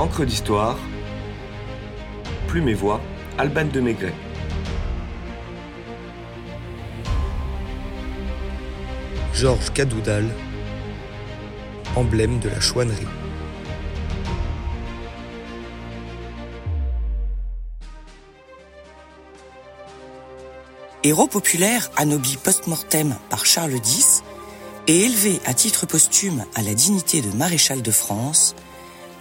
Encre d'histoire, Plume et Voix, Alban de Maigret. Georges Cadoudal, emblème de la chouannerie. Héros populaire anobli post-mortem par Charles X et élevé à titre posthume à la dignité de maréchal de France,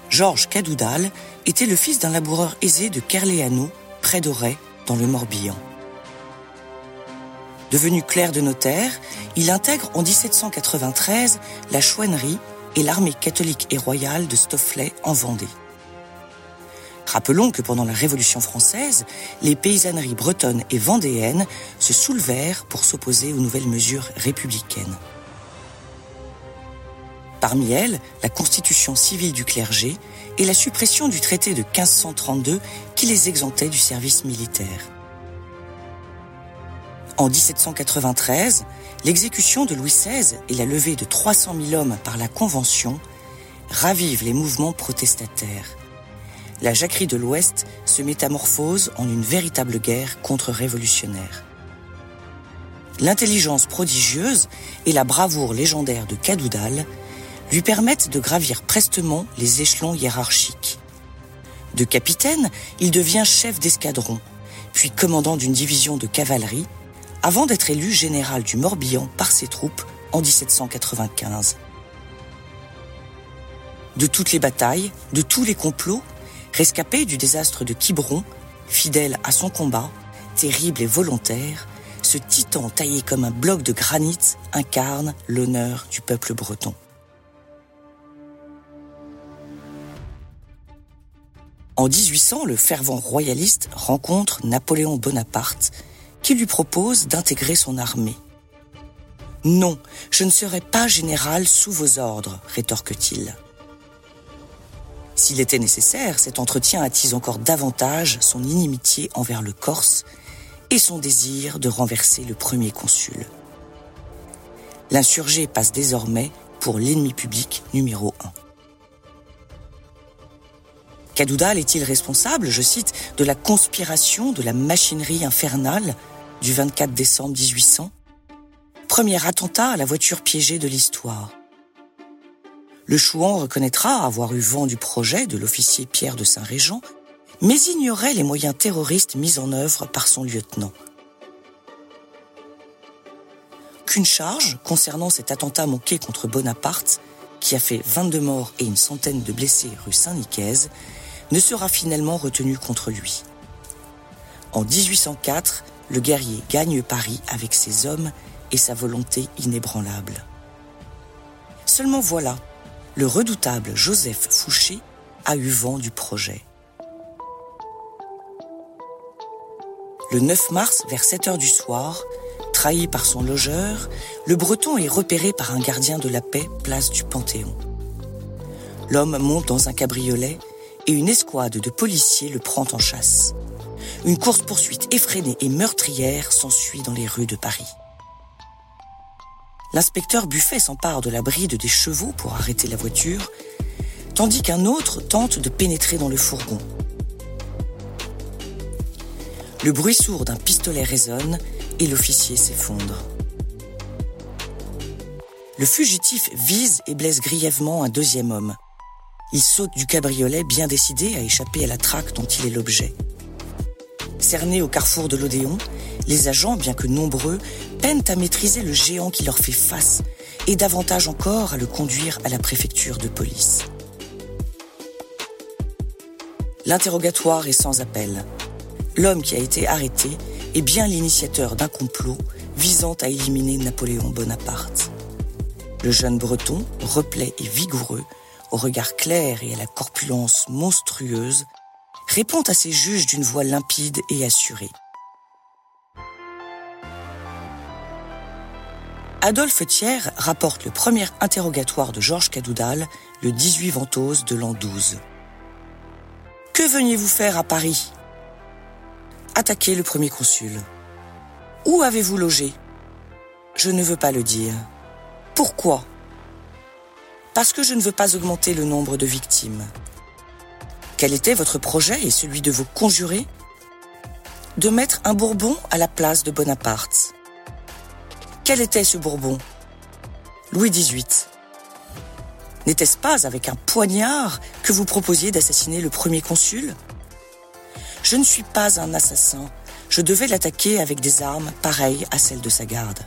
Georges Cadoudal était le fils d'un laboureur aisé de Kerléano, près d'Auray, dans le Morbihan. Devenu clerc de notaire, il intègre en 1793 la chouannerie et l'armée catholique et royale de Stofflet en Vendée. Rappelons que pendant la Révolution française, les paysanneries bretonnes et vendéennes se soulevèrent pour s'opposer aux nouvelles mesures républicaines. Parmi elles, la constitution civile du clergé et la suppression du traité de 1532 qui les exemptait du service militaire. En 1793, l'exécution de Louis XVI et la levée de 300 000 hommes par la Convention ravivent les mouvements protestataires. La jacquerie de l'Ouest se métamorphose en une véritable guerre contre-révolutionnaire. L'intelligence prodigieuse et la bravoure légendaire de Cadoudal lui permettent de gravir prestement les échelons hiérarchiques. De capitaine, il devient chef d'escadron, puis commandant d'une division de cavalerie, avant d'être élu général du Morbihan par ses troupes en 1795. De toutes les batailles, de tous les complots, rescapé du désastre de Quiberon, fidèle à son combat, terrible et volontaire, ce titan taillé comme un bloc de granit incarne l'honneur du peuple breton. En 1800, le fervent royaliste rencontre Napoléon Bonaparte, qui lui propose d'intégrer son armée. Non, je ne serai pas général sous vos ordres, rétorque-t-il. S'il était nécessaire, cet entretien attise encore davantage son inimitié envers le Corse et son désir de renverser le premier consul. L'insurgé passe désormais pour l'ennemi public numéro un. Cadoudal est-il responsable, je cite, de la conspiration de la machinerie infernale du 24 décembre 1800 Premier attentat à la voiture piégée de l'histoire. Le Chouan reconnaîtra avoir eu vent du projet de l'officier Pierre de Saint-Régent, mais ignorait les moyens terroristes mis en œuvre par son lieutenant. Qu'une charge concernant cet attentat manqué contre Bonaparte, qui a fait 22 morts et une centaine de blessés rue Saint-Nicaise, ne sera finalement retenu contre lui. En 1804, le guerrier gagne Paris avec ses hommes et sa volonté inébranlable. Seulement voilà, le redoutable Joseph Fouché a eu vent du projet. Le 9 mars, vers 7 heures du soir, trahi par son logeur, le Breton est repéré par un gardien de la paix, place du Panthéon. L'homme monte dans un cabriolet et une escouade de policiers le prend en chasse. Une course-poursuite effrénée et meurtrière s'ensuit dans les rues de Paris. L'inspecteur Buffet s'empare de la bride des chevaux pour arrêter la voiture, tandis qu'un autre tente de pénétrer dans le fourgon. Le bruit sourd d'un pistolet résonne et l'officier s'effondre. Le fugitif vise et blesse grièvement un deuxième homme. Il saute du cabriolet bien décidé à échapper à la traque dont il est l'objet. Cernés au carrefour de l'Odéon, les agents, bien que nombreux, peinent à maîtriser le géant qui leur fait face et davantage encore à le conduire à la préfecture de police. L'interrogatoire est sans appel. L'homme qui a été arrêté est bien l'initiateur d'un complot visant à éliminer Napoléon Bonaparte. Le jeune breton, replet et vigoureux, au regard clair et à la corpulence monstrueuse, répond à ses juges d'une voix limpide et assurée. Adolphe Thiers rapporte le premier interrogatoire de Georges Cadoudal le 18 Ventose de l'an 12. Que veniez-vous faire à Paris? Attaquer le premier consul. Où avez-vous logé? Je ne veux pas le dire. Pourquoi? Parce que je ne veux pas augmenter le nombre de victimes. Quel était votre projet et celui de vos conjurés De mettre un Bourbon à la place de Bonaparte. Quel était ce Bourbon? Louis XVIII. N'était-ce pas avec un poignard que vous proposiez d'assassiner le premier consul? Je ne suis pas un assassin. Je devais l'attaquer avec des armes pareilles à celles de sa garde.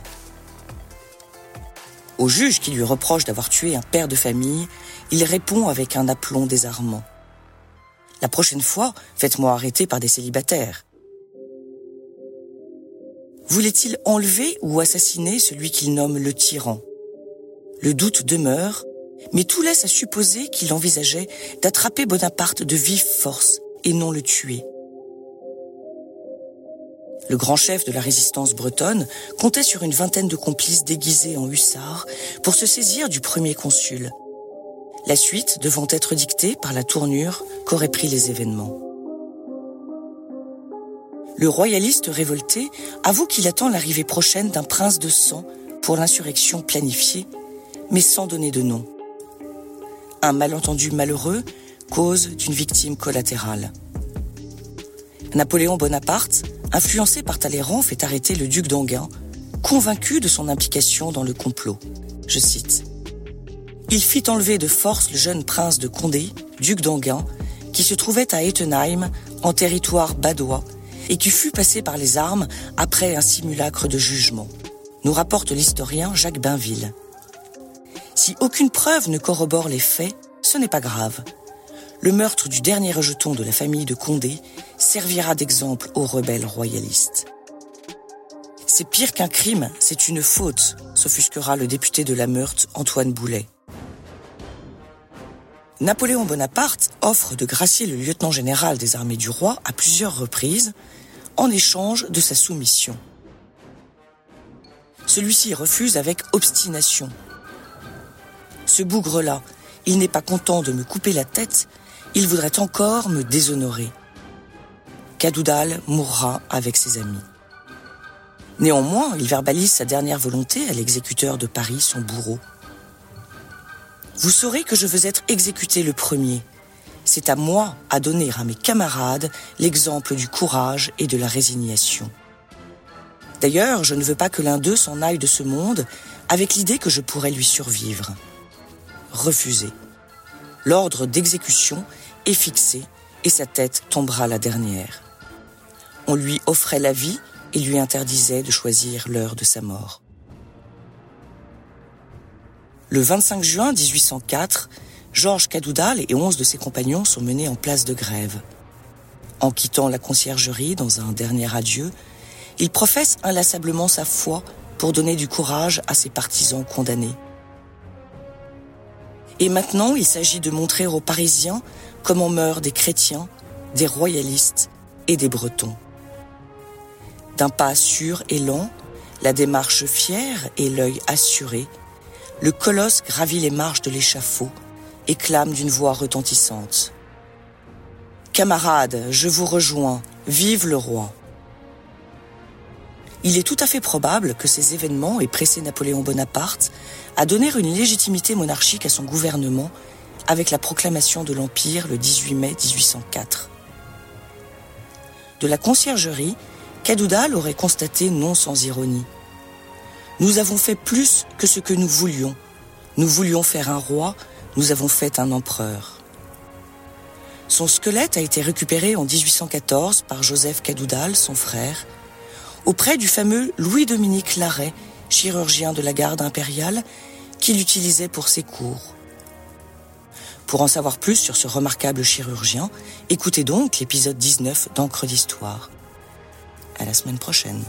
Au juge qui lui reproche d'avoir tué un père de famille, il répond avec un aplomb désarmant. La prochaine fois, faites-moi arrêter par des célibataires. Voulait-il enlever ou assassiner celui qu'il nomme le tyran? Le doute demeure, mais tout laisse à supposer qu'il envisageait d'attraper Bonaparte de vive force et non le tuer. Le grand chef de la résistance bretonne comptait sur une vingtaine de complices déguisés en hussards pour se saisir du premier consul. La suite devant être dictée par la tournure qu'auraient pris les événements. Le royaliste révolté avoue qu'il attend l'arrivée prochaine d'un prince de sang pour l'insurrection planifiée, mais sans donner de nom. Un malentendu malheureux cause d'une victime collatérale. Napoléon Bonaparte influencé par Talleyrand, fait arrêter le duc d'Anguin, convaincu de son implication dans le complot. Je cite. Il fit enlever de force le jeune prince de Condé, duc d'Anguin, qui se trouvait à Ettenheim, en territoire badois, et qui fut passé par les armes après un simulacre de jugement, nous rapporte l'historien Jacques Bainville. Si aucune preuve ne corrobore les faits, ce n'est pas grave. Le meurtre du dernier rejeton de la famille de Condé servira d'exemple aux rebelles royalistes. C'est pire qu'un crime, c'est une faute, s'offusquera le député de la Meurthe, Antoine Boulet. Napoléon Bonaparte offre de gracier le lieutenant général des armées du roi à plusieurs reprises en échange de sa soumission. Celui-ci refuse avec obstination. Ce bougre-là, il n'est pas content de me couper la tête, il voudrait encore me déshonorer. Cadoudal mourra avec ses amis. Néanmoins, il verbalise sa dernière volonté à l'exécuteur de Paris, son bourreau. Vous saurez que je veux être exécuté le premier. C'est à moi à donner à mes camarades l'exemple du courage et de la résignation. D'ailleurs, je ne veux pas que l'un d'eux s'en aille de ce monde avec l'idée que je pourrais lui survivre. Refusé. L'ordre d'exécution est fixé et sa tête tombera la dernière. On lui offrait la vie et lui interdisait de choisir l'heure de sa mort. Le 25 juin 1804, Georges Cadoudal et onze de ses compagnons sont menés en place de grève. En quittant la conciergerie dans un dernier adieu, il professe inlassablement sa foi pour donner du courage à ses partisans condamnés. Et maintenant, il s'agit de montrer aux Parisiens comment meurent des chrétiens, des royalistes et des Bretons. D'un pas sûr et lent, la démarche fière et l'œil assuré, le colosse gravit les marches de l'échafaud et clame d'une voix retentissante. Camarades, je vous rejoins, vive le roi. Il est tout à fait probable que ces événements aient pressé Napoléon Bonaparte à donner une légitimité monarchique à son gouvernement avec la proclamation de l'Empire le 18 mai 1804. De la conciergerie, Cadoudal aurait constaté non sans ironie. Nous avons fait plus que ce que nous voulions. Nous voulions faire un roi, nous avons fait un empereur. Son squelette a été récupéré en 1814 par Joseph Cadoudal, son frère, auprès du fameux Louis-Dominique Larrey, chirurgien de la garde impériale, qu'il utilisait pour ses cours. Pour en savoir plus sur ce remarquable chirurgien, écoutez donc l'épisode 19 d'Encre d'Histoire. À la semaine prochaine.